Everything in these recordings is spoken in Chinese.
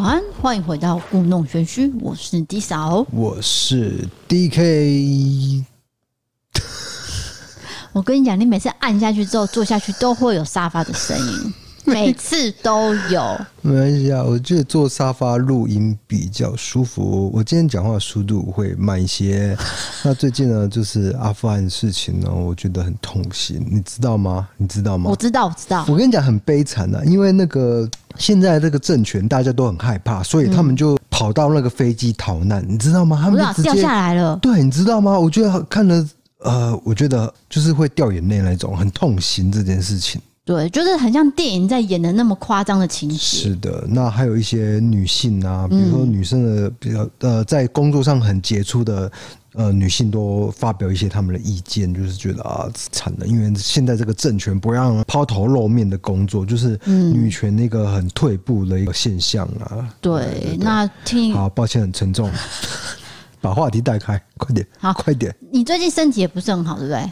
晚安，欢迎回到故弄玄虚，我是 D 嫂，我是 DK。我跟你讲，你每次按下去之后坐下去都会有沙发的声音。每次都有，没关系啊。我觉得坐沙发录音比较舒服。我今天讲话速度会慢一些。那最近呢，就是阿富汗的事情呢，我觉得很痛心，你知道吗？你知道吗？我知道，我知道。我跟你讲，很悲惨啊，因为那个现在这个政权大家都很害怕，所以他们就跑到那个飞机逃难，你知道吗？他们就直接掉下来了。对，你知道吗？我觉得看了，呃，我觉得就是会掉眼泪那种，很痛心这件事情。对，就是很像电影在演的那么夸张的情节。是的，那还有一些女性啊，比如说女生的比较呃，在工作上很杰出的呃女性，都发表一些他们的意见，就是觉得啊惨了，因为现在这个政权不让抛头露面的工作，就是女权那个很退步的一个现象啊。对，那听好，抱歉，很沉重。把话题带开，快点，好，快点。你最近身体也不是很好，对不对？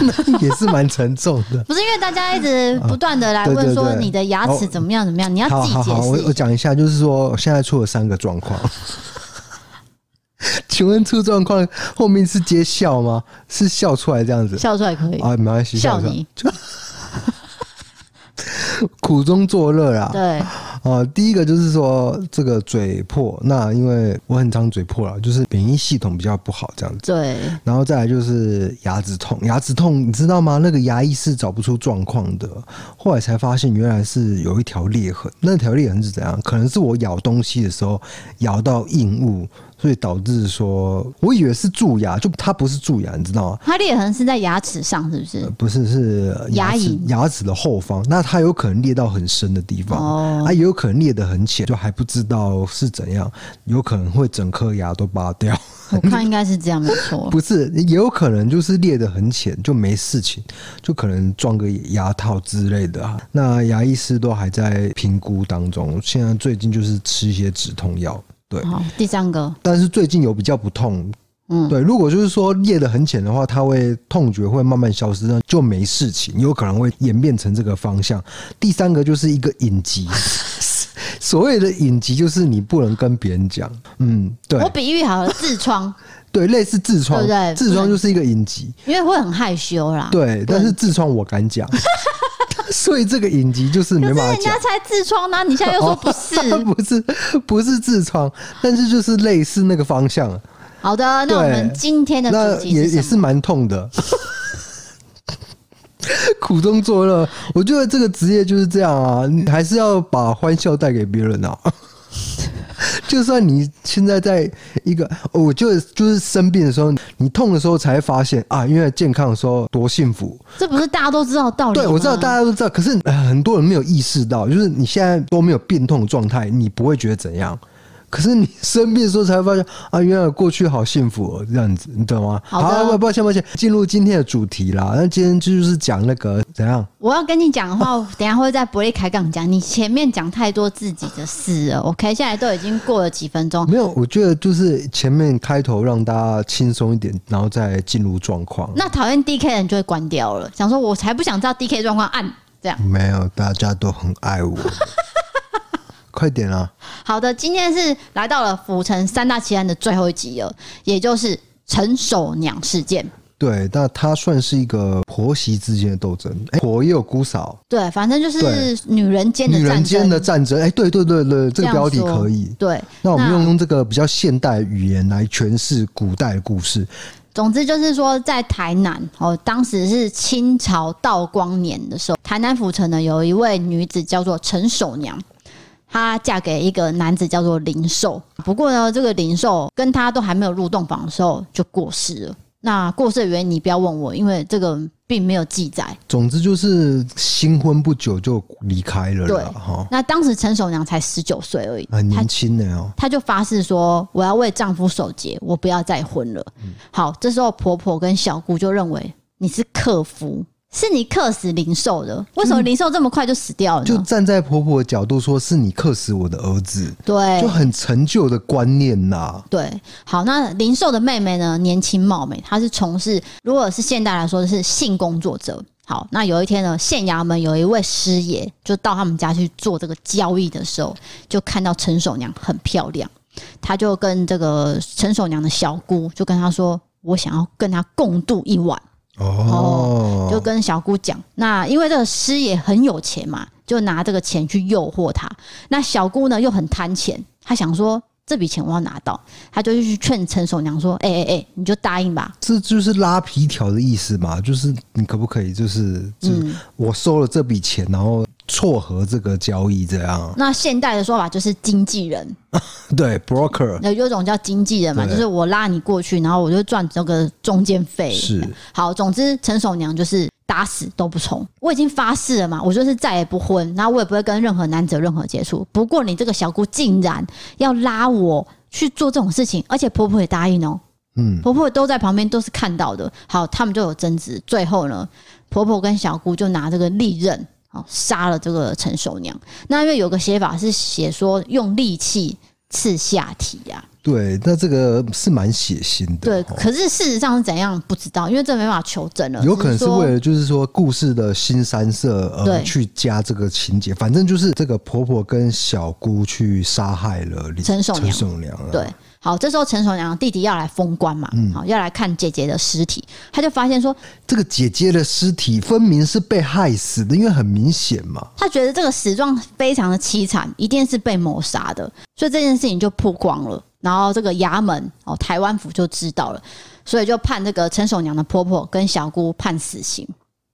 那 也是蛮沉重的。不是因为大家一直不断的来问说你的牙齿怎么样怎么样，你要自己解释。我我讲一下，就是说现在出了三个状况。请问出状况后面是接笑吗？是笑出来这样子？笑出来可以啊，没关系，笑你。苦中作乐啊。对。啊，第一个就是说这个嘴破，那因为我很常嘴破了，就是免疫系统比较不好这样子。对，然后再来就是牙齿痛，牙齿痛你知道吗？那个牙医是找不出状况的，后来才发现原来是有一条裂痕，那条裂痕是怎样？可能是我咬东西的时候咬到硬物。所以导致说，我以为是蛀牙，就它不是蛀牙，你知道吗？它裂痕是在牙齿上，是不是？呃、不是，是牙齿牙齿的后方。那它有可能裂到很深的地方，哦，它也有可能裂得很浅，就还不知道是怎样，有可能会整颗牙都拔掉。我看应该是这样，没错。不是，也有可能就是裂得很浅，就没事情，就可能装个牙套之类的。那牙医师都还在评估当中，现在最近就是吃一些止痛药。对，好，第三个，但是最近有比较不痛，嗯，对，如果就是说裂的很浅的话，它会痛觉会慢慢消失，那就没事情，有可能会演变成这个方向。第三个就是一个隐疾，所谓的隐疾就是你不能跟别人讲，嗯，对，我比喻好了，痔疮，对，类似痔疮，对不对？痔疮就是一个隐疾，因为会很害羞啦，对，但是痔疮我敢讲。所以这个影集就是没办法讲，人家才痔疮呢，你现在又说不是？哦、不是，不是痔疮，但是就是类似那个方向。好的，那我们今天的主题也也是蛮痛的，苦中作乐。我觉得这个职业就是这样啊，你还是要把欢笑带给别人啊。就算你现在在一个，我就就是生病的时候，你痛的时候才发现啊，因为健康的时候多幸福。这不是大家都知道的道理吗？对，我知道大家都知道，可是很多人没有意识到，就是你现在都没有病痛的状态，你不会觉得怎样。可是你生病的时候才发现啊，原来过去好幸福哦，这样子，你懂吗？好，好，抱歉抱歉，进入今天的主题啦。那今天就是讲那个怎样？我要跟你讲的话，等下会在伯利开杠讲。你前面讲太多自己的事了，OK？现在都已经过了几分钟。没有，我觉得就是前面开头让大家轻松一点，然后再进入状况。那讨厌 DK 的人就会关掉了，想说我才不想知道 DK 状况，按这样。没有，大家都很爱我。快点啊！好的，今天是来到了府城三大奇案的最后一集了，也就是陈守娘事件。对，那它算是一个婆媳之间的斗争，哎，婆也有姑嫂。对，反正就是女人间的女人间的战争。哎，对对对对，这个标题可以。对，那我们用用这个比较现代语言来诠释古代的故事。总之就是说，在台南哦，当时是清朝道光年的时候，台南府城呢有一位女子叫做陈守娘。她嫁给一个男子叫做林寿，不过呢，这个林寿跟她都还没有入洞房的时候就过世了。那过世的原因你不要问我，因为这个并没有记载。总之就是新婚不久就离开了。对哈，那当时陈守娘才十九岁而已，很年轻的哦。她就发誓说：“我要为丈夫守节，我不要再婚了。”好，这时候婆婆跟小姑就认为你是克夫。是你克死林寿的？为什么林寿这么快就死掉了呢？就站在婆婆的角度说，是你克死我的儿子，对，就很陈旧的观念呐。对，好，那林寿的妹妹呢？年轻貌美，她是从事，如果是现代来说，是性工作者。好，那有一天呢，县衙门有一位师爷就到他们家去做这个交易的时候，就看到陈守娘很漂亮，他就跟这个陈守娘的小姑就跟他说：“我想要跟她共度一晚。”哦，就跟小姑讲，那因为这个师爷很有钱嘛，就拿这个钱去诱惑他。那小姑呢又很贪钱，她想说。这笔钱我要拿到，她就去劝陈守娘说：“哎哎哎，你就答应吧。”这就是拉皮条的意思嘛，就是你可不可以，就是，就是我收了这笔钱，然后撮合这个交易这样。那现代的说法就是经纪人，对，broker，有一种叫经纪人嘛，就是我拉你过去，然后我就赚这个中间费。是，好，总之陈守娘就是。打死都不从，我已经发誓了嘛，我就是再也不婚，然后我也不会跟任何男子有任何接触。不过你这个小姑竟然要拉我去做这种事情，而且婆婆也答应哦，嗯，婆婆都在旁边都是看到的。好，他们就有争执，最后呢，婆婆跟小姑就拿这个利刃，好杀了这个陈守娘。那因为有个写法是写说用利器刺下体呀、啊。对，那这个是蛮血腥的。对，可是事实上是怎样不知道，因为这没办法求证了。有可能是为了就是说故事的新三色而去加这个情节。反正就是这个婆婆跟小姑去杀害了陈守娘。陈守娘。对，好，这时候陈守娘弟弟要来封棺嘛，嗯，好，要来看姐姐的尸体，他就发现说，这个姐姐的尸体分明是被害死的，因为很明显嘛。他觉得这个死状非常的凄惨，一定是被谋杀的，所以这件事情就曝光了。然后这个衙门哦，台湾府就知道了，所以就判这个陈守娘的婆婆跟小姑判死刑。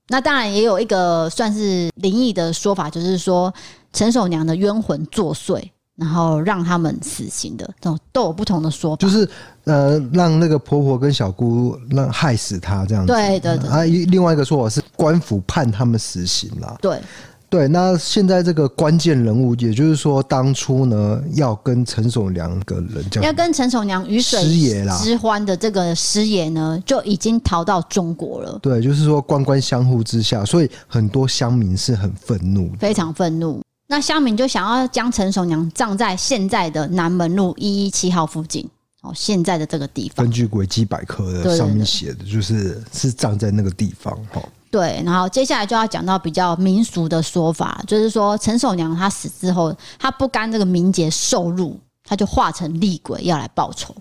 那当然也有一个算是灵异的说法，就是说陈守娘的冤魂作祟，然后让他们死刑的，这种都有不同的说法。就是呃，让那个婆婆跟小姑让害死她这样子。对对对。啊，另外一个说法是官府判他们死刑啦。对。对，那现在这个关键人物，也就是说，当初呢，要跟陈守娘个人叫，要跟陈守娘鱼水之欢的这个师爷呢，就已经逃到中国了。对，就是说官官相护之下，所以很多乡民是很愤怒，非常愤怒。那乡民就想要将陈守娘葬在现在的南门路一一七号附近，哦，现在的这个地方。根据维基百科的上面写的，就是是葬在那个地方，哈。对，然后接下来就要讲到比较民俗的说法，就是说陈守娘她死之后，她不甘这个名节受辱，她就化成厉鬼要来报仇。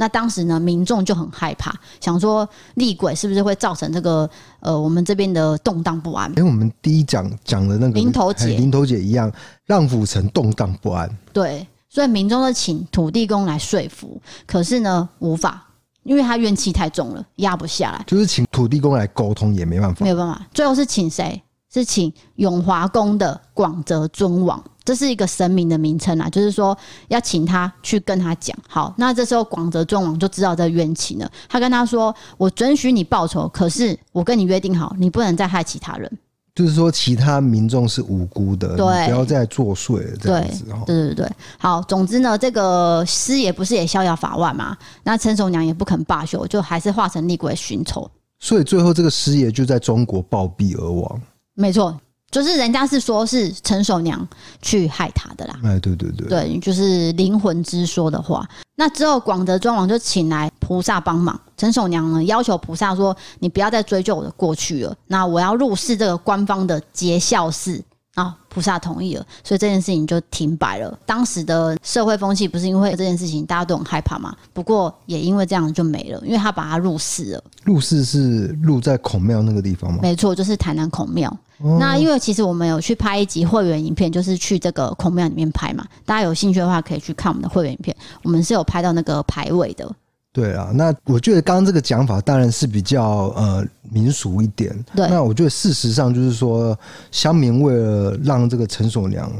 那当时呢，民众就很害怕，想说厉鬼是不是会造成这个呃我们这边的动荡不安？跟我们第一讲讲的那个林头姐，林头姐一样，让府城动荡不安。对，所以民众就请土地公来说服，可是呢无法。因为他怨气太重了，压不下来。就是请土地公来沟通也没办法，没有办法。最后是请谁？是请永华宫的广泽尊王，这是一个神明的名称啊。就是说要请他去跟他讲。好，那这时候广泽尊王就知道这冤情了。他跟他说：“我准许你报仇，可是我跟你约定好，你不能再害其他人。”就是说，其他民众是无辜的，对，不要再作祟了，这样子。对对对对，好。总之呢，这个师爷不是也逍遥法外嘛？那陈守娘也不肯罢休，就还是化成厉鬼寻仇。所以最后这个师爷就在中国暴毙而亡。没错。就是人家是说，是陈守娘去害他的啦。哎，对对对，对，就是灵魂之说的话。那之后，广德庄王就请来菩萨帮忙。陈守娘呢，要求菩萨说：“你不要再追究我的过去了。那我要入室这个官方的结孝寺。”啊，菩萨同意了，所以这件事情就停摆了。当时的社会风气不是因为这件事情大家都很害怕嘛？不过也因为这样就没了，因为他把他入祀了。入祀是入在孔庙那个地方吗？没错，就是台南孔庙。哦、那因为其实我们有去拍一集会员影片，就是去这个孔庙里面拍嘛。大家有兴趣的话，可以去看我们的会员影片。我们是有拍到那个牌位的。对啊，那我觉得刚刚这个讲法当然是比较呃民俗一点。对，那我觉得事实上就是说，乡民为了让这个陈所娘，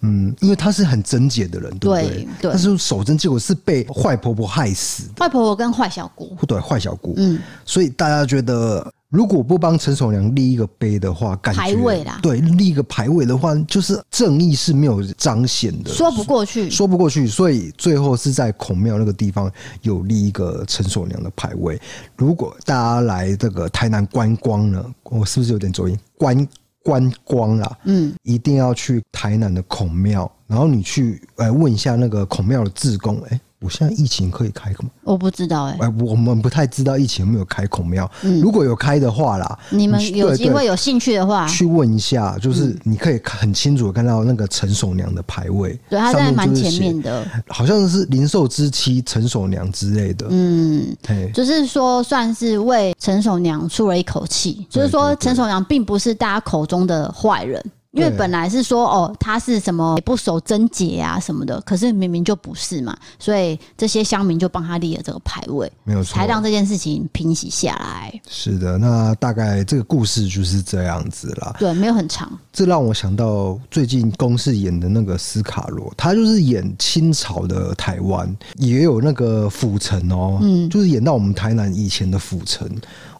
嗯，因为她是很贞洁的人，对不对？对，对，但是守贞，结果是被坏婆婆害死。坏婆婆跟坏小姑，对，坏小姑。嗯，所以大家觉得。如果不帮陈守娘立一个碑的话，感觉排位啦，对，立一个牌位的话，就是正义是没有彰显的，说不过去，说不过去。所以最后是在孔庙那个地方有立一个陈守娘的牌位。如果大家来这个台南观光呢，我是不是有点走音？观观光啦，嗯，一定要去台南的孔庙，然后你去呃问一下那个孔庙的志工，哎，我现在疫情可以开吗？我不知道哎、欸，哎，我们不太知道疫情有没有开孔庙。嗯、如果有开的话啦，你们有机会有兴趣的话，去问一下，就是你可以很清楚的看到那个陈守娘的牌位，对，他在蛮前面的，好像是灵寿之妻陈守娘之类的。嗯，就是说算是为陈守娘出了一口气，就是说陈守娘并不是大家口中的坏人。因为本来是说哦，他是什么不守贞节啊什么的，可是明明就不是嘛，所以这些乡民就帮他立了这个牌位，没有错，才让这件事情平息下来。是的，那大概这个故事就是这样子啦。对，没有很长。这让我想到最近公视演的那个斯卡罗，他就是演清朝的台湾，也有那个府城哦，嗯，就是演到我们台南以前的府城。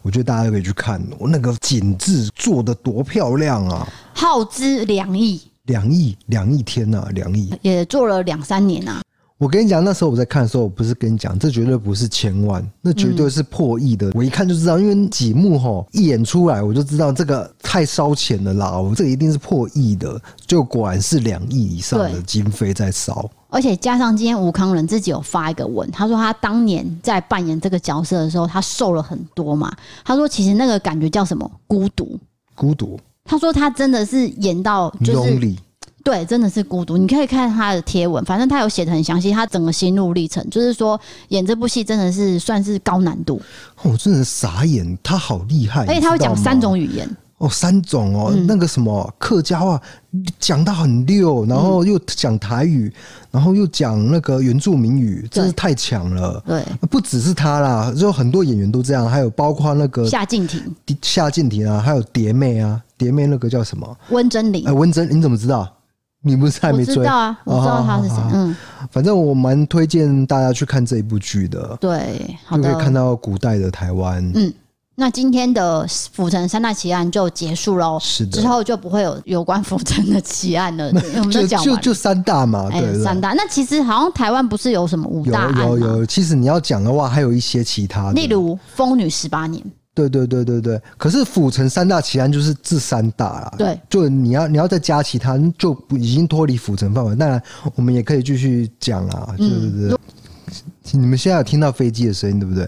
我觉得大家都可以去看，我那个景致做的多漂亮啊！耗资两亿，两亿，两亿天呐，两亿也做了两三年呐。我跟你讲，那时候我在看的时候，我不是跟你讲，这绝对不是千万，那绝对是破亿的。我一看就知道，因为几幕吼一演出来，我就知道这个太烧钱了啦，我这个一定是破亿的。就果然是两亿以上的经费在烧。而且加上今天吴康仁自己有发一个文，他说他当年在扮演这个角色的时候，他瘦了很多嘛。他说其实那个感觉叫什么？孤独，孤独。他说他真的是演到就是，对，真的是孤独。你可以看他的贴文，反正他有写的很详细，他整个心路历程，就是说演这部戏真的是算是高难度。我真的傻眼，他好厉害，而且他会讲三种语言。哦，三种哦，嗯、那个什么客家话讲得很溜，然后又讲台语，然后又讲那个原住民语，真是太强了。对，不只是他啦，就很多演员都这样，还有包括那个夏靖婷、夏靖婷啊，还有蝶妹啊，蝶妹那个叫什么？温贞菱。哎，温贞，你怎么知道？你不是还没追？我知道啊，我知道他是谁。嗯，反正我蛮推荐大家去看这一部剧的。对，好的，就可以看到古代的台湾。嗯。那今天的府城三大奇案就结束喽，是的，之后就不会有有关府城的奇案了。对，我们就讲完就就三大嘛，对，对，三大。那其实好像台湾不是有什么五大案吗？有有有，其实你要讲的话，还有一些其他的，例如疯女十八年。对对对对对。可是府城三大奇案就是这三大啦。对，就你要你要再加其他，就已经脱离府城范围。当然，我们也可以继续讲啦，对不对？你们现在有听到飞机的声音，对不对？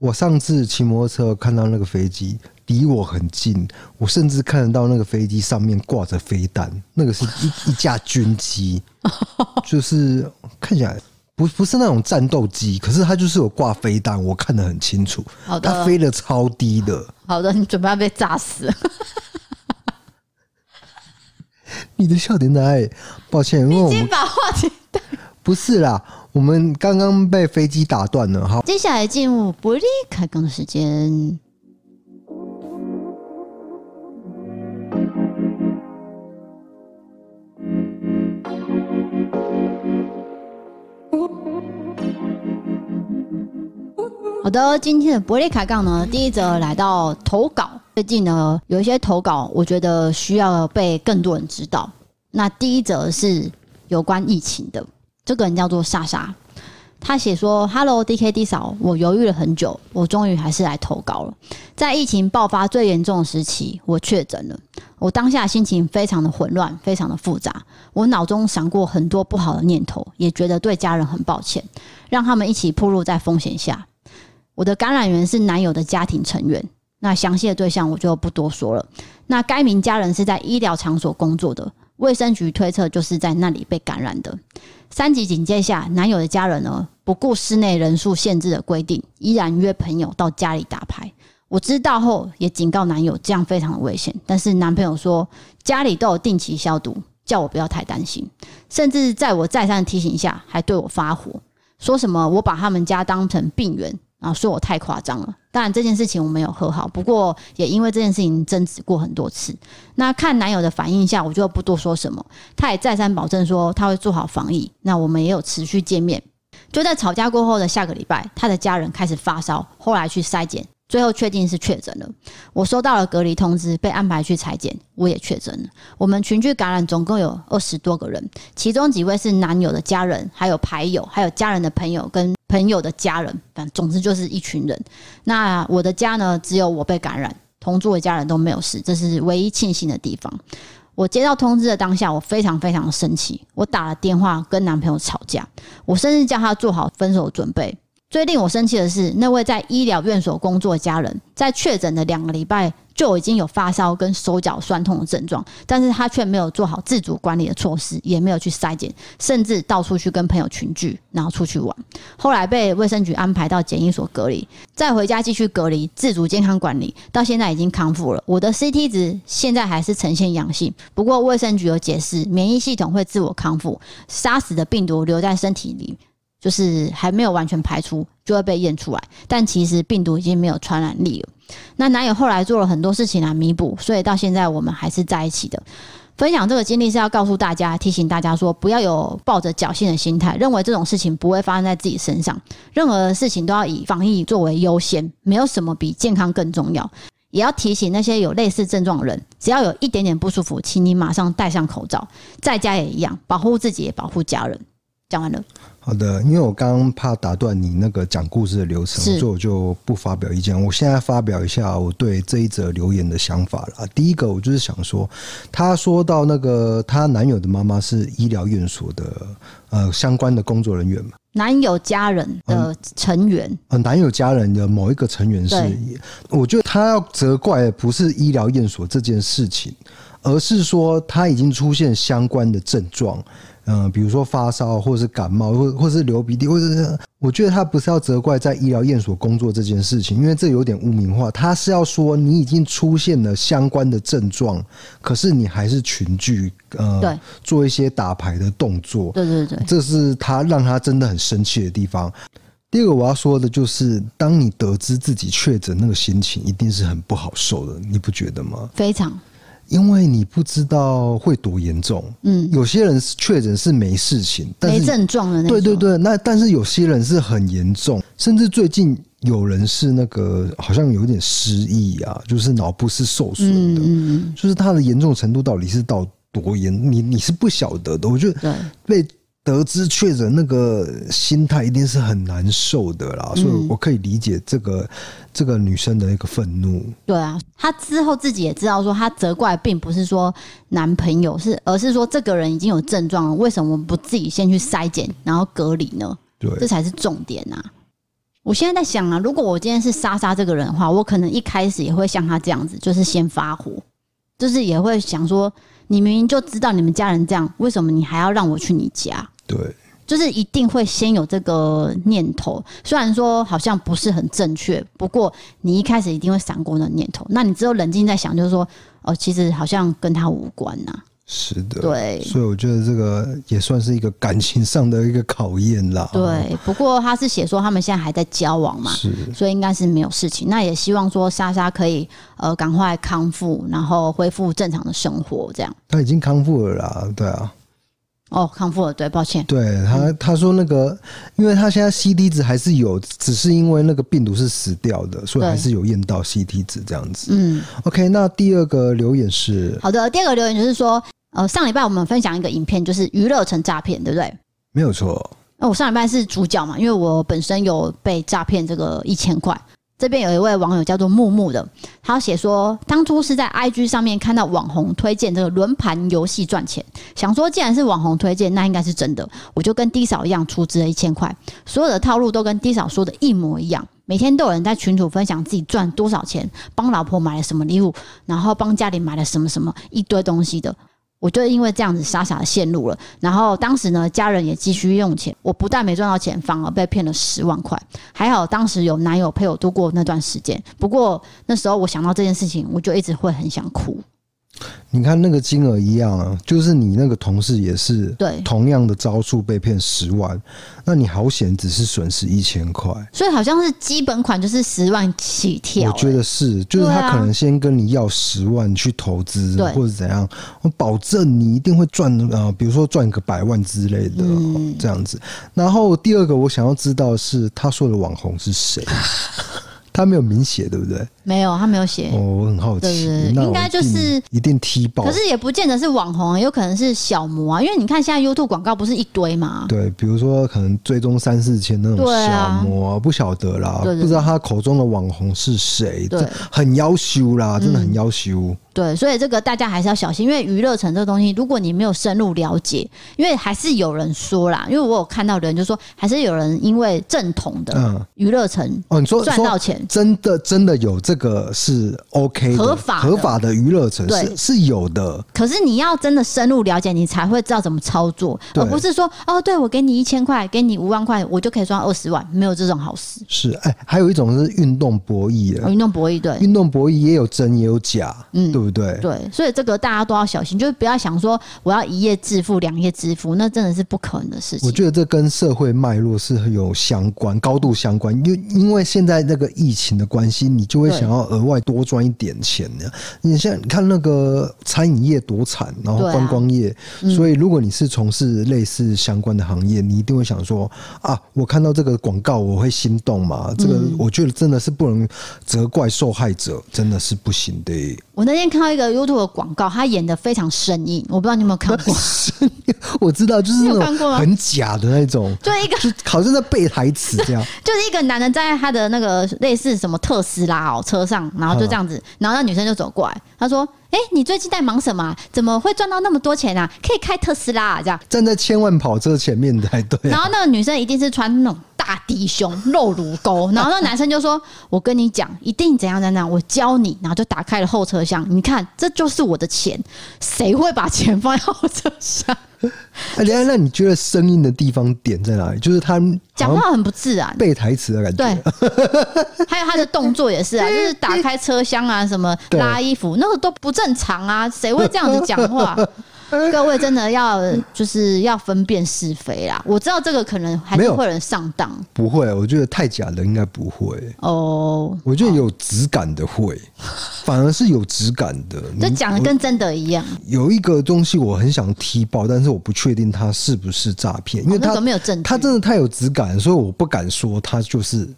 我上次骑摩托车看到那个飞机离我很近，我甚至看得到那个飞机上面挂着飞弹，那个是一 一架军机，就是看起来不不是那种战斗机，可是它就是有挂飞弹，我看得很清楚。好的，它飞得超低的。好的，你准备要被炸死。你的笑点在，抱歉，因为我们不是啦。我们刚刚被飞机打断了，好，接下来进入伯利开讲的时间。好的，今天的伯利开讲呢，第一则来到投稿。最近呢，有一些投稿，我觉得需要被更多人知道。那第一则是有关疫情的。这个人叫做莎莎，他写说：“Hello DKD 嫂，我犹豫了很久，我终于还是来投稿了。在疫情爆发最严重的时期，我确诊了。我当下心情非常的混乱，非常的复杂。我脑中闪过很多不好的念头，也觉得对家人很抱歉，让他们一起暴露在风险下。我的感染源是男友的家庭成员，那详细的对象我就不多说了。那该名家人是在医疗场所工作的，卫生局推测就是在那里被感染的。”三级警戒下，男友的家人呢，不顾室内人数限制的规定，依然约朋友到家里打牌。我知道后也警告男友，这样非常的危险。但是男朋友说家里都有定期消毒，叫我不要太担心。甚至在我再三提醒下，还对我发火，说什么我把他们家当成病源。然后说我太夸张了，当然这件事情我没有和好，不过也因为这件事情争执过很多次。那看男友的反应下，我就不多说什么。他也再三保证说他会做好防疫。那我们也有持续见面。就在吵架过后的下个礼拜，他的家人开始发烧，后来去筛检。最后确定是确诊了，我收到了隔离通知，被安排去采检，我也确诊了。我们群聚感染总共有二十多个人，其中几位是男友的家人，还有牌友，还有家人的朋友跟朋友的家人，反正总之就是一群人。那我的家呢，只有我被感染，同住的家人都没有事，这是唯一庆幸的地方。我接到通知的当下，我非常非常的生气，我打了电话跟男朋友吵架，我甚至叫他做好分手准备。最令我生气的是，那位在医疗院所工作的家人，在确诊的两个礼拜就已经有发烧跟手脚酸痛的症状，但是他却没有做好自主管理的措施，也没有去筛检，甚至到处去跟朋友群聚，然后出去玩。后来被卫生局安排到检疫所隔离，再回家继续隔离，自主健康管理，到现在已经康复了。我的 CT 值现在还是呈现阳性，不过卫生局有解释，免疫系统会自我康复杀死的病毒留在身体里。就是还没有完全排出，就会被验出来。但其实病毒已经没有传染力了。那男友后来做了很多事情来弥补，所以到现在我们还是在一起的。分享这个经历是要告诉大家，提醒大家说，不要有抱着侥幸的心态，认为这种事情不会发生在自己身上。任何事情都要以防疫作为优先，没有什么比健康更重要。也要提醒那些有类似症状的人，只要有一点点不舒服，请你马上戴上口罩。在家也一样，保护自己，也保护家人。讲完了。好的，因为我刚刚怕打断你那个讲故事的流程，所以我就不发表意见。我现在发表一下我对这一则留言的想法了。第一个，我就是想说，她说到那个她男友的妈妈是医疗院所的呃相关的工作人员嘛，男友家人的成员，呃，男友家人的某一个成员是，我觉得他要责怪的不是医疗院所这件事情，而是说他已经出现相关的症状。嗯，比如说发烧，或者是感冒，或或是流鼻涕，或者是我觉得他不是要责怪在医疗院所工作这件事情，因为这有点污名化。他是要说你已经出现了相关的症状，可是你还是群聚，呃，对，做一些打牌的动作。对对对，这是他让他真的很生气的地方。第二个我要说的就是，当你得知自己确诊，那个心情一定是很不好受的，你不觉得吗？非常。因为你不知道会多严重，嗯，有些人确诊是没事情，但是没症状的对对对，那但是有些人是很严重，甚至最近有人是那个好像有点失忆啊，就是脑部是受损的，嗯，就是他的严重程度到底是到多严，你你是不晓得的，我觉得被。得知确诊，那个心态一定是很难受的啦，所以我可以理解这个这个女生的一个愤怒。对啊，她之后自己也知道说，她责怪并不是说男朋友是，而是说这个人已经有症状了，为什么不自己先去筛检，然后隔离呢？对，这才是重点呐。我现在在想啊，如果我今天是莎莎这个人的话，我可能一开始也会像她这样子，就是先发火，就是也会想说。你明明就知道你们家人这样，为什么你还要让我去你家？对，就是一定会先有这个念头。虽然说好像不是很正确，不过你一开始一定会闪过那念头。那你只有冷静在想，就是说，哦，其实好像跟他无关呐。是的，对，所以我觉得这个也算是一个感情上的一个考验啦。对，不过他是写说他们现在还在交往嘛，是，所以应该是没有事情。那也希望说莎莎可以呃赶快康复，然后恢复正常的生活，这样。他已经康复了啦，对啊。哦，康复了，对，抱歉。对他他说那个，因为他现在 CT 值还是有，只是因为那个病毒是死掉的，所以还是有验到 CT 值这样子。嗯，OK，那第二个留言是好的，第二个留言就是说。呃，上礼拜我们分享一个影片，就是娱乐城诈骗，对不对？没有错。那我上礼拜是主角嘛，因为我本身有被诈骗这个一千块。这边有一位网友叫做木木的，他写说，当初是在 IG 上面看到网红推荐这个轮盘游戏赚钱，想说既然是网红推荐，那应该是真的，我就跟 D 嫂一样出资了一千块，所有的套路都跟 D 嫂说的一模一样，每天都有人在群组分享自己赚多少钱，帮老婆买了什么礼物，然后帮家里买了什么什么一堆东西的。我就因为这样子傻傻的陷入了，然后当时呢，家人也急需用钱，我不但没赚到钱，反而被骗了十万块。还好当时有男友陪我度过那段时间，不过那时候我想到这件事情，我就一直会很想哭。你看那个金额一样啊，就是你那个同事也是对同样的招数被骗十万，那你好险只是损失一千块，所以好像是基本款就是十万起跳。我觉得是，就是他可能先跟你要十万去投资，或者怎样，我保证你一定会赚啊，比如说赚个百万之类的这样子。然后第二个我想要知道的是他说的网红是谁。他没有明写，对不对？没有，他没有写。哦，我很好奇，对对对，应该就是一定踢爆。可是也不见得是网红，有可能是小模啊。因为你看现在 YouTube 广告不是一堆嘛？对，比如说可能追踪三四千那种小模，啊，不晓得啦，不知道他口中的网红是谁。对，很要羞啦，真的很要羞。嗯。对，所以这个大家还是要小心，因为娱乐城这个东西，如果你没有深入了解，因为还是有人说啦，因为我有看到的人就说，还是有人因为正统的娱乐城哦，你说赚到钱，真的真的有这个是 OK 合法合法的娱乐城是是有的，可是你要真的深入了解，你才会知道怎么操作，而不是说哦，对我给你一千块，给你五万块，我就可以赚二十万，没有这种好事。是哎，还有一种是运动博弈的，运动博弈对，运动博弈也有真也有假，嗯，对不对？对，所以这个大家都要小心，就是不要想说我要一夜致富、两夜致富，那真的是不可能的事情。我觉得这跟社会脉络是有相关、高度相关，因因为现在那个疫情的关系，你就会想要额外多赚一点钱的。你现在你看那个餐饮业多惨，然后观光业，所以如果你是从事类似相关的行业，你一定会想说啊，我看到这个广告我会心动嘛？这个我觉得真的是不能责怪受害者，真的是不行的。我那天看到一个 YouTube 的广告，他演的非常生硬，我不知道你有没有看过。我知道，就是那种很假的那种，就一个就好像在背台词这样。就是一个男人站在他的那个类似什么特斯拉哦车上，然后就这样子，然后那女生就走过来，他说。哎，你最近在忙什么？怎么会赚到那么多钱啊？可以开特斯拉啊？这样站在千万跑车前面才对。然后那个女生一定是穿那种大低胸、露乳沟，然后那男生就说：“我跟你讲，一定怎样怎样，我教你。”然后就打开了后车厢，你看，这就是我的钱。谁会把钱放在后车厢？哎，等下，那你觉得声音的地方点在哪里？就是他讲话很不自然，背台词的感觉。对，还有他的动作也是啊，就是打开车厢啊，什么拉衣服，那个都不正常啊，谁会这样子讲话？各位真的要就是要分辨是非啦。我知道这个可能还是会有人上当，不会，我觉得太假的应该不会哦。我觉得有质感的会，反而是有质感的，就讲的跟真的一样。有一个东西我很想踢爆，但是我不确定它是不是诈骗，因为它没有证据，它真的太有质感，所以我不敢说它就是。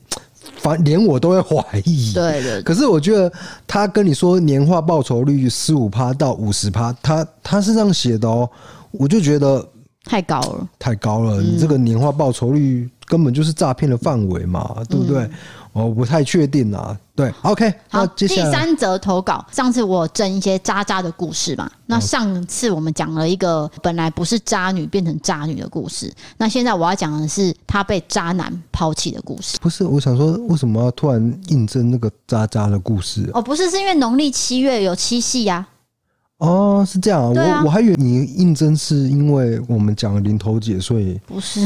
反连我都会怀疑，对对。可是我觉得他跟你说年化报酬率十五趴到五十趴，他他是这样写的哦，我就觉得太高了，太高了。你这个年化报酬率根本就是诈骗的范围嘛，对不对？我不太确定啊。对，OK，好，第三则投稿。上次我征一些渣渣的故事嘛，那上次我们讲了一个本来不是渣女变成渣女的故事，那现在我要讲的是她被渣男抛弃的故事。不是，我想说，为什么要突然应征那个渣渣的故事？哦，不是，是因为农历七月有七夕呀。哦，是这样啊，我我还以为你应征是因为我们讲了林投姐，所以不是。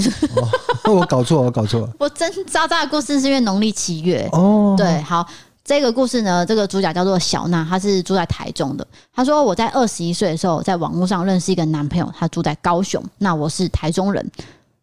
那 我搞错了，我搞错了。我真渣渣的故事是因为农历七月哦。对，好。这个故事呢，这个主角叫做小娜，她是住在台中的。她说，我在二十一岁的时候，在网络上认识一个男朋友，他住在高雄。那我是台中人。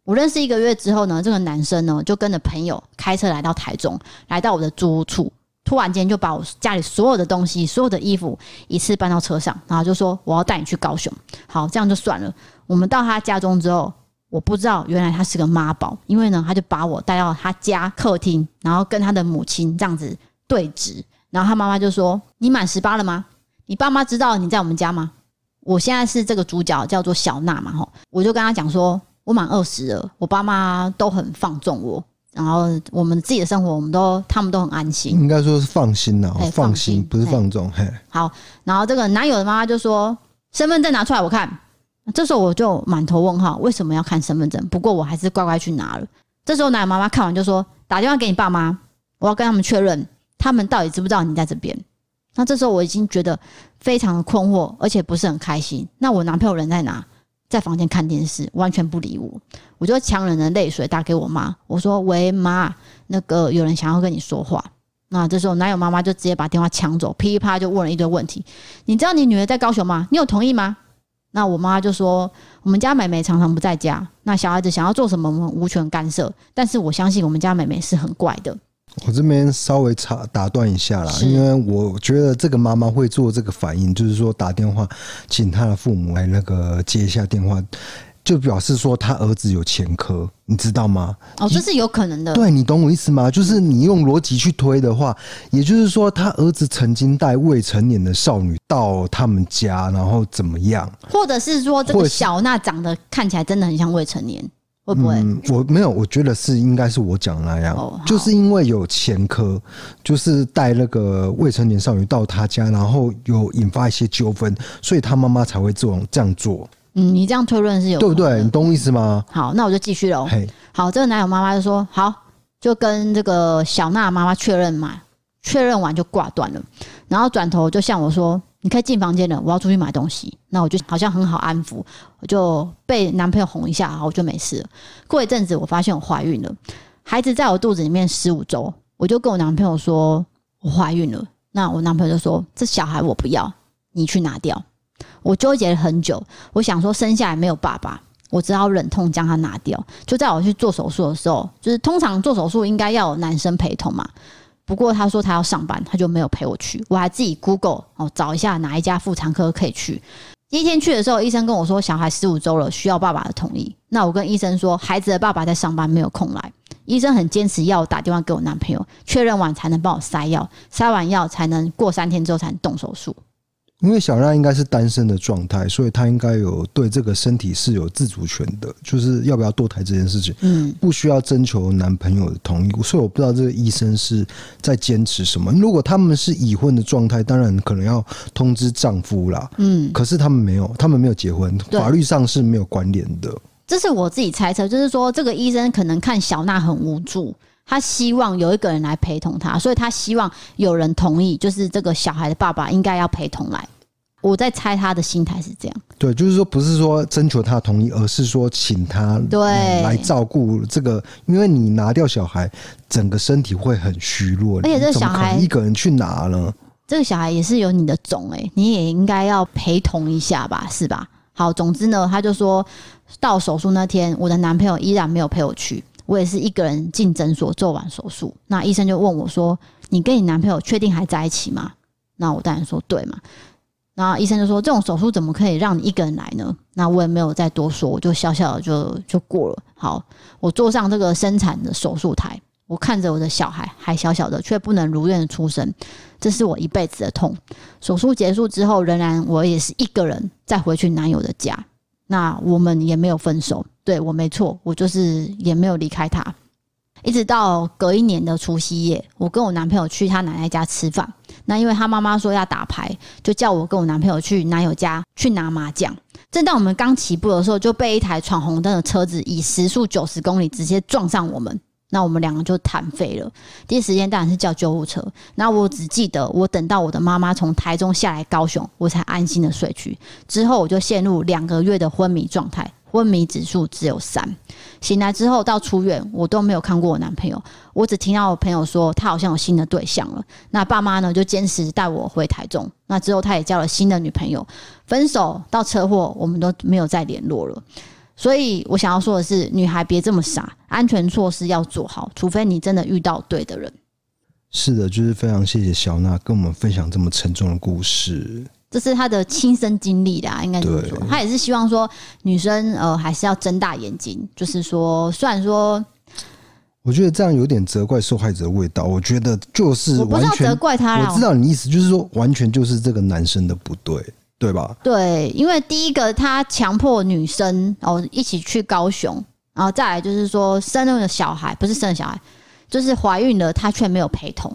我认识一个月之后呢，这个男生呢就跟着朋友开车来到台中，来到我的租屋处，突然间就把我家里所有的东西、所有的衣服一次搬到车上，然后就说我要带你去高雄。好，这样就算了。我们到他家中之后，我不知道原来他是个妈宝，因为呢，他就把我带到他家客厅，然后跟他的母亲这样子。对峙，然后他妈妈就说：“你满十八了吗？你爸妈知道你在我们家吗？”我现在是这个主角，叫做小娜嘛，吼，我就跟他讲说：“我满二十了，我爸妈都很放纵我，然后我们自己的生活，我们都他们都很安心，应该说是放心呐，放心，不是放纵。”嘿，好，然后这个男友的妈妈就说：“身份证拿出来，我看。”这时候我就满头问号，为什么要看身份证？不过我还是乖乖去拿了。这时候男友妈妈看完就说：“打电话给你爸妈，我要跟他们确认。”他们到底知不知道你在这边？那这时候我已经觉得非常的困惑，而且不是很开心。那我男朋友人在哪？在房间看电视，完全不理我。我就强忍着泪水打给我妈，我说：“喂，妈，那个有人想要跟你说话。”那这时候男友妈妈就直接把电话抢走，噼里啪啦就问了一堆问题。你知道你女儿在高雄吗？你有同意吗？那我妈就说：“我们家妹妹常常不在家，那小孩子想要做什么，我们无权干涉。但是我相信我们家妹妹是很怪的。”我这边稍微插打断一下啦，因为我觉得这个妈妈会做这个反应，就是说打电话请她的父母来那个接一下电话，就表示说她儿子有前科，你知道吗？哦，这是有可能的。对，你懂我意思吗？就是你用逻辑去推的话，也就是说他儿子曾经带未成年的少女到他们家，然后怎么样？或者是说这个小娜长得看起来真的很像未成年。会不会？嗯，我没有，我觉得是应该是我讲的那样，哦，就是因为有前科，就是带那个未成年少女到他家，然后有引发一些纠纷，所以他妈妈才会这种这样做。嗯，你这样推论是有对不对？你懂我意思吗？好，那我就继续喽。嘿，好，这个男友妈妈就说好，就跟这个小娜妈妈确认嘛，确认完就挂断了，然后转头就向我说。你可以进房间了，我要出去买东西。那我就好像很好安抚，我就被男朋友哄一下，我就没事了。过一阵子，我发现我怀孕了，孩子在我肚子里面十五周，我就跟我男朋友说我怀孕了。那我男朋友就说这小孩我不要，你去拿掉。我纠结了很久，我想说生下来没有爸爸，我只好忍痛将他拿掉。就在我去做手术的时候，就是通常做手术应该要有男生陪同嘛。不过他说他要上班，他就没有陪我去。我还自己 Google 哦，找一下哪一家妇产科可以去。第一天去的时候，医生跟我说小孩十五周了，需要爸爸的同意。那我跟医生说孩子的爸爸在上班，没有空来。医生很坚持要我打电话给我男朋友确认完才能帮我塞药，塞完药才能过三天之后才能动手术。因为小娜应该是单身的状态，所以她应该有对这个身体是有自主权的，就是要不要堕胎这件事情，嗯，不需要征求男朋友的同意。所以我不知道这个医生是在坚持什么。如果他们是已婚的状态，当然可能要通知丈夫啦，嗯，可是他们没有，他们没有结婚，法律上是没有关联的。这是我自己猜测，就是说这个医生可能看小娜很无助，他希望有一个人来陪同他，所以他希望有人同意，就是这个小孩的爸爸应该要陪同来。我在猜他的心态是这样，对，就是说不是说征求他同意，而是说请他对来照顾这个，因为你拿掉小孩，整个身体会很虚弱，而且这个小孩一个人去拿呢，这个小孩也是有你的种哎，你也应该要陪同一下吧，是吧？好，总之呢，他就说到手术那天，我的男朋友依然没有陪我去，我也是一个人进诊所做完手术，那医生就问我说：“你跟你男朋友确定还在一起吗？”那我当然说对嘛。然后医生就说：“这种手术怎么可以让你一个人来呢？”那我也没有再多说，我就笑笑的就就过了。好，我坐上这个生产的手术台，我看着我的小孩还小小的，却不能如愿的出生，这是我一辈子的痛。手术结束之后，仍然我也是一个人再回去男友的家。那我们也没有分手，对，我没错，我就是也没有离开他。一直到隔一年的除夕夜，我跟我男朋友去他奶奶家吃饭。那因为他妈妈说要打牌，就叫我跟我男朋友去男友家去拿麻将。正当我们刚起步的时候，就被一台闯红灯的车子以时速九十公里直接撞上我们。那我们两个就弹废了。第一时间当然是叫救护车。那我只记得我等到我的妈妈从台中下来高雄，我才安心的睡去。之后我就陷入两个月的昏迷状态。昏迷指数只有三，醒来之后到出院，我都没有看过我男朋友，我只听到我朋友说他好像有新的对象了。那爸妈呢就坚持带我回台中，那之后他也交了新的女朋友，分手到车祸，我们都没有再联络了。所以我想要说的是，女孩别这么傻，安全措施要做好，除非你真的遇到对的人。是的，就是非常谢谢小娜跟我们分享这么沉重的故事。这是他的亲身经历的啊，应该这么说。他也是希望说女生呃还是要睁大眼睛，就是说，虽然说，我觉得这样有点责怪受害者的味道。我觉得就是我不知道责怪他，我知道你意思，就是说完全就是这个男生的不对，对吧？对，因为第一个他强迫女生哦一起去高雄，然后再来就是说生了小孩，不是生了小孩，就是怀孕了，他却没有陪同，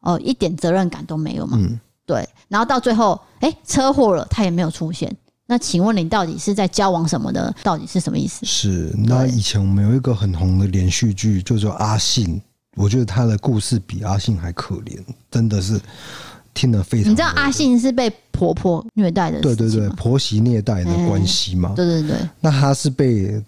哦，一点责任感都没有嘛。嗯。对，然后到最后，哎，车祸了，他也没有出现。那请问你到底是在交往什么的？到底是什么意思？是那以前我们有一个很红的连续剧，就叫《阿信》，我觉得他的故事比阿信还可怜，真的是听得非常。你知道阿信是被婆婆虐待的？对对对，婆媳虐待的关系嘛。对对对。那他是被，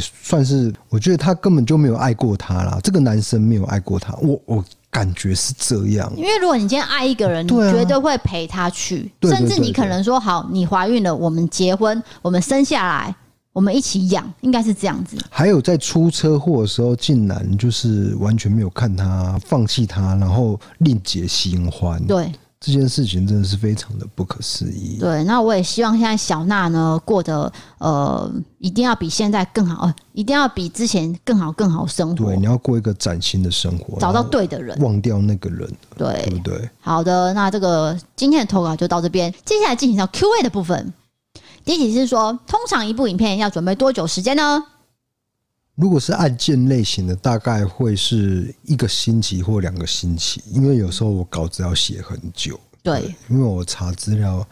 算是，我觉得他根本就没有爱过他啦。这个男生没有爱过他，我我。感觉是这样，因为如果你今天爱一个人，你绝对会陪他去，甚至你可能说好，你怀孕了，我们结婚，我们生下来，我们一起养，应该是这样子。还有在出车祸的时候，竟然就是完全没有看他，放弃他，然后另结新欢。对。这件事情真的是非常的不可思议。对，那我也希望现在小娜呢过得呃，一定要比现在更好，呃，一定要比之前更好更好生活。对，你要过一个崭新的生活，找到对的人，忘掉那个人，对，对不对？好的，那这个今天的投稿就到这边，接下来进行到 Q&A 的部分。第一题是说，通常一部影片要准备多久时间呢？如果是案件类型的，大概会是一个星期或两个星期，因为有时候我稿子要写很久。对，因为我查资料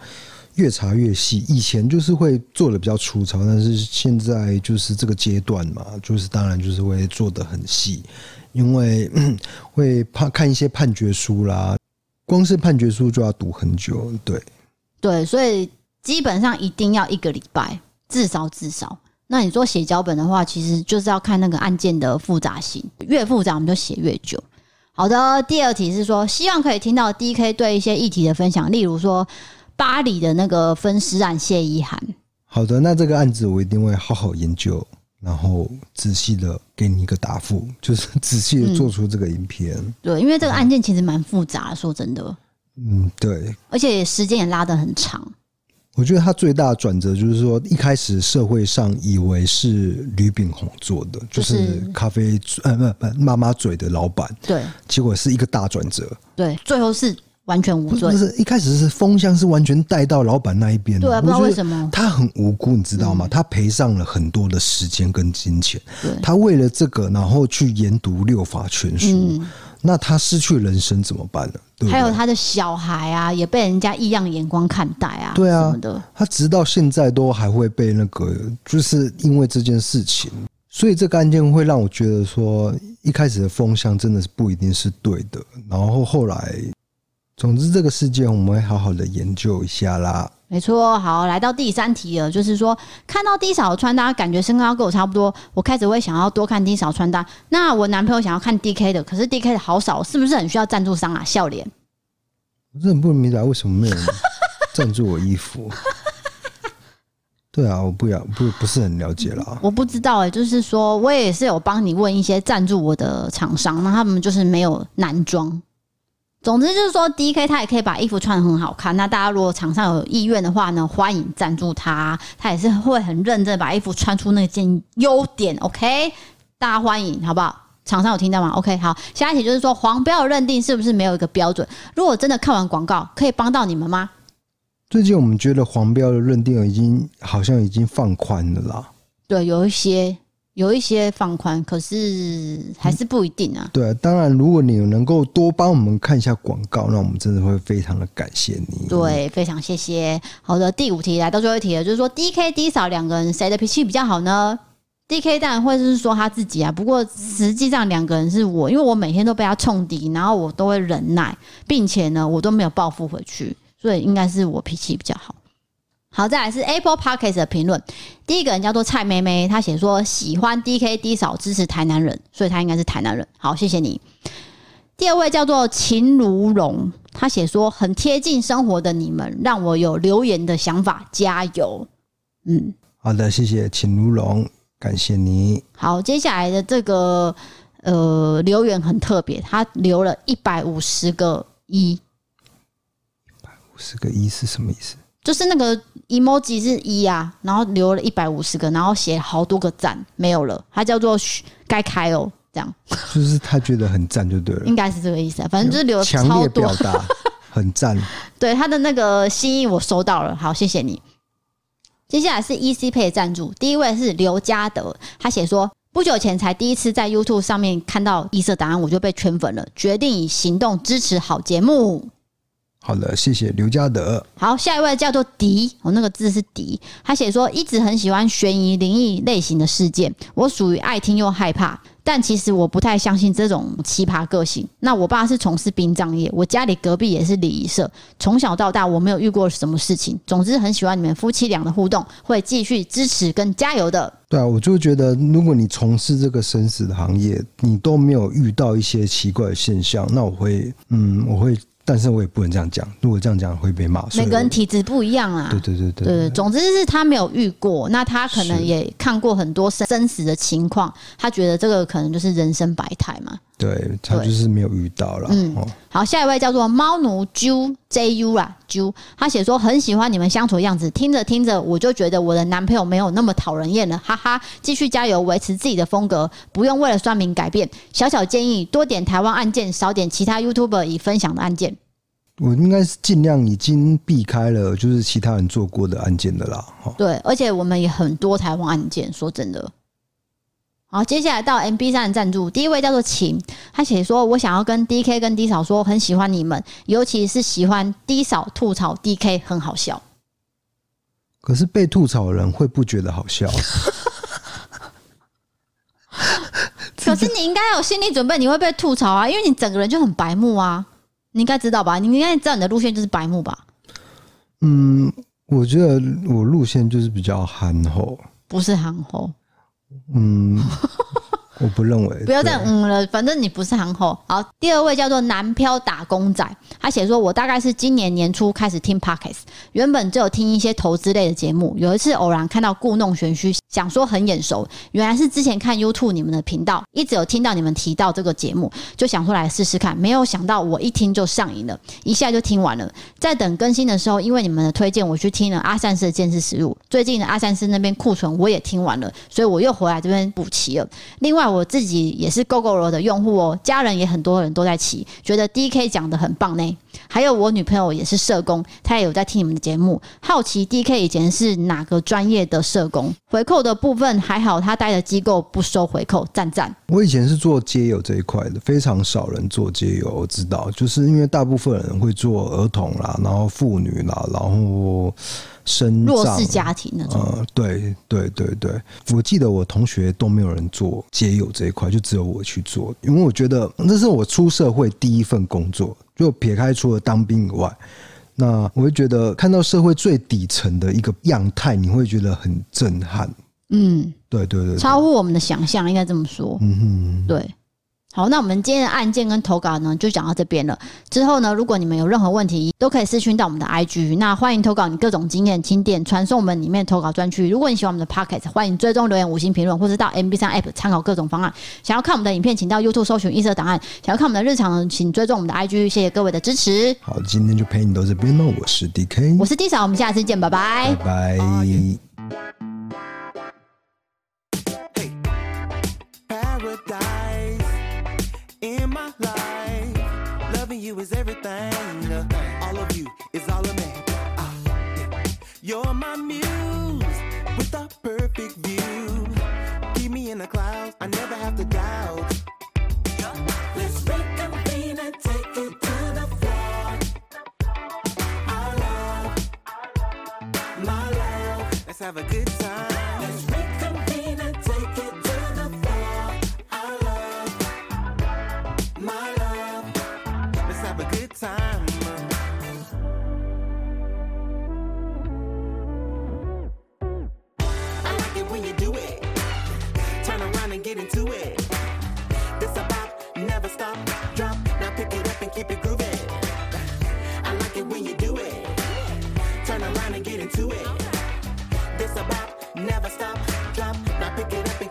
越查越细，以前就是会做的比较粗糙，但是现在就是这个阶段嘛，就是当然就是会做的很细，因为 会怕看一些判决书啦，光是判决书就要读很久。对，对，所以基本上一定要一个礼拜，至少至少。那你说写脚本的话，其实就是要看那个案件的复杂性，越复杂我们就写越久。好的，第二题是说，希望可以听到 DK 对一些议题的分享，例如说巴黎的那个分尸案谢依涵。好的，那这个案子我一定会好好研究，然后仔细的给你一个答复，就是仔细的做出这个影片。嗯。对，因为这个案件其实蛮复杂的，说真的。嗯，对，而且时间也拉得很长。我觉得他最大的转折就是说，一开始社会上以为是吕炳宏做的，就是咖啡呃不不妈妈嘴的老板，对，结果是一个大转折，对，最后是完全无罪，不是一开始是风向是完全带到老板那一边，对，不知道为什么他很无辜，你知道吗？他赔上了很多的时间跟金钱，他为了这个，然后去研读六法全书。那他失去人生怎么办呢？对对，还有他的小孩啊，也被人家异样眼光看待啊，对啊，他直到现在都还会被那个，就是因为这件事情，所以这个案件会让我觉得说，一开始的风向真的是不一定是对的，然后后来，总之这个事件我们会好好的研究一下啦。没错，好，来到第三题了，就是说看到 D 扫的穿搭，感觉身高跟我差不多，我开始会想要多看 D 嫂穿搭。那我男朋友想要看 DK 的，可是 DK 的好少，是不是很需要赞助商啊？笑脸，我真的不明白为什么没有人赞助我衣服。对啊，我不要不不是很了解啦。我不知道哎、欸，就是说我也是有帮你问一些赞助我的厂商，那他们就是没有男装。总之就是说，DK 他也可以把衣服穿得很好看。那大家如果厂商有意愿的话呢，欢迎赞助他。他也是会很认真把衣服穿出那件优点。OK，大家欢迎，好不好？厂商有听到吗？OK，好。下一题就是说，黄标的认定是不是没有一个标准？如果真的看完广告，可以帮到你们吗？最近我们觉得黄标的认定已经好像已经放宽了啦。对，有一些。有一些放宽，可是还是不一定啊。嗯、对，当然，如果你能够多帮我们看一下广告，那我们真的会非常的感谢你。对，非常谢谢。好的，第五题来到最后一题了，就是说 D K D 扫两个人谁的脾气比较好呢？D K 当然会是说他自己啊，不过实际上两个人是我，因为我每天都被他冲敌，然后我都会忍耐，并且呢，我都没有报复回去，所以应该是我脾气比较好。好，再来是 Apple Podcast 的评论。第一个人叫做蔡妹妹，她写说喜欢 DK D 扫支持台南人，所以她应该是台南人。好，谢谢你。第二位叫做秦如龙，他写说很贴近生活的你们，让我有留言的想法，加油。嗯，好的，谢谢秦如龙，感谢你。好，接下来的这个呃留言很特别，他留了一百五十个一，一百五十个一是什么意思？就是那个 emoji 是一啊，然后留了一百五十个，然后写好多个赞，没有了，它叫做该开哦，这样。就是他觉得很赞就对了，应该是这个意思啊，反正就是留了超多，强烈表达 很赞。对他的那个心意我收到了，好，谢谢你。接下来是 ECPay 赞助，第一位是刘嘉德，他写说不久前才第一次在 YouTube 上面看到异色答案，我就被圈粉了，决定以行动支持好节目。好的，谢谢刘家德。好，下一位叫做迪，我、哦、那个字是迪。他写说一直很喜欢悬疑灵异类型的事件，我属于爱听又害怕，但其实我不太相信这种奇葩个性。那我爸是从事殡葬业，我家里隔壁也是礼仪社，从小到大我没有遇过什么事情。总之很喜欢你们夫妻俩的互动，会继续支持跟加油的。对啊，我就觉得如果你从事这个生死的行业，你都没有遇到一些奇怪的现象，那我会，嗯，我会。但是我也不能这样讲，如果这样讲会被骂。每个人体质不一样啊。对对对对，对。总之是他没有遇过，那他可能也看过很多生死的情况，他觉得这个可能就是人生百态嘛。对，他就是没有遇到了。嗯，好，下一位叫做猫奴 Ju JU 啦 Ju，他写说很喜欢你们相处的样子，听着听着我就觉得我的男朋友没有那么讨人厌了，哈哈。继续加油，维持自己的风格，不用为了酸民改变。小小建议，多点台湾案件，少点其他 YouTuber 已分享的案件。我应该是尽量已经避开了，就是其他人做过的案件的啦。对，而且我们也很多台湾案件，说真的。好，接下来到 MB 三的赞助，第一位叫做晴，他写说：“我想要跟 DK 跟 D 嫂说，很喜欢你们，尤其是喜欢 D 嫂吐槽 DK 很好笑。”可是被吐槽的人会不觉得好笑？可是你应该有心理准备，你会被吐槽啊，因为你整个人就很白目啊，你应该知道吧？你应该知道你的路线就是白目吧？嗯，我觉得我路线就是比较憨厚，不是憨厚。嗯。我不认为，不要再嗯了，反正你不是行后。好，第二位叫做南漂打工仔，他写说：“我大概是今年年初开始听 Podcast，原本只有听一些投资类的节目，有一次偶然看到故弄玄虚，想说很眼熟，原来是之前看 YouTube 你们的频道，一直有听到你们提到这个节目，就想说来试试看，没有想到我一听就上瘾了，一下就听完了。在等更新的时候，因为你们的推荐，我去听了阿善师的见识实录，最近的阿善师那边库存我也听完了，所以我又回来这边补齐了。另外。我自己也是 Gogoro 的用户哦，家人也很多人都在骑，觉得 DK 讲的很棒呢。还有我女朋友也是社工，她也有在听你们的节目，好奇 DK 以前是哪个专业的社工？回扣的部分还好，他待的机构不收回扣，赞赞。我以前是做街友这一块的，非常少人做街友，我知道，就是因为大部分人会做儿童啦，然后妇女啦，然后。弱势家庭那种，呃，对对对对，我记得我同学都没有人做街友这一块，就只有我去做，因为我觉得那是我出社会第一份工作，就撇开除了当兵以外，那我会觉得看到社会最底层的一个样态，你会觉得很震撼。嗯，对对对，对，超乎我们的想象，应该这么说。嗯哼，对。好，那我们今天的案件跟投稿呢，就讲到这边了。之后呢，如果你们有任何问题，都可以私讯到我们的 IG。那欢迎投稿你各种经验、清点，传送我们里面投稿专区。如果你喜欢我们的 Podcast，欢迎追踪留言、五星评论，或是到 MB3 App 参考各种方案。想要看我们的影片，请到 YouTube 搜寻异色档案。想要看我们的日常，请追踪我们的 IG。谢谢各位的支持。好，今天就陪你到这边喽。我是 DK，我是 D 嫂，我们下次见，拜拜，拜拜。life. Loving you is everything. All of you is all of me. Ah, You're my muse with a perfect view. Keep me in the clouds. I never have to doubt. Let's reconvene and take it to the floor. Our love, my love. Let's have a good time. keep it grooving. I like it when you do it. Turn around and get into it. This a bop, never stop, drop. Now pick it up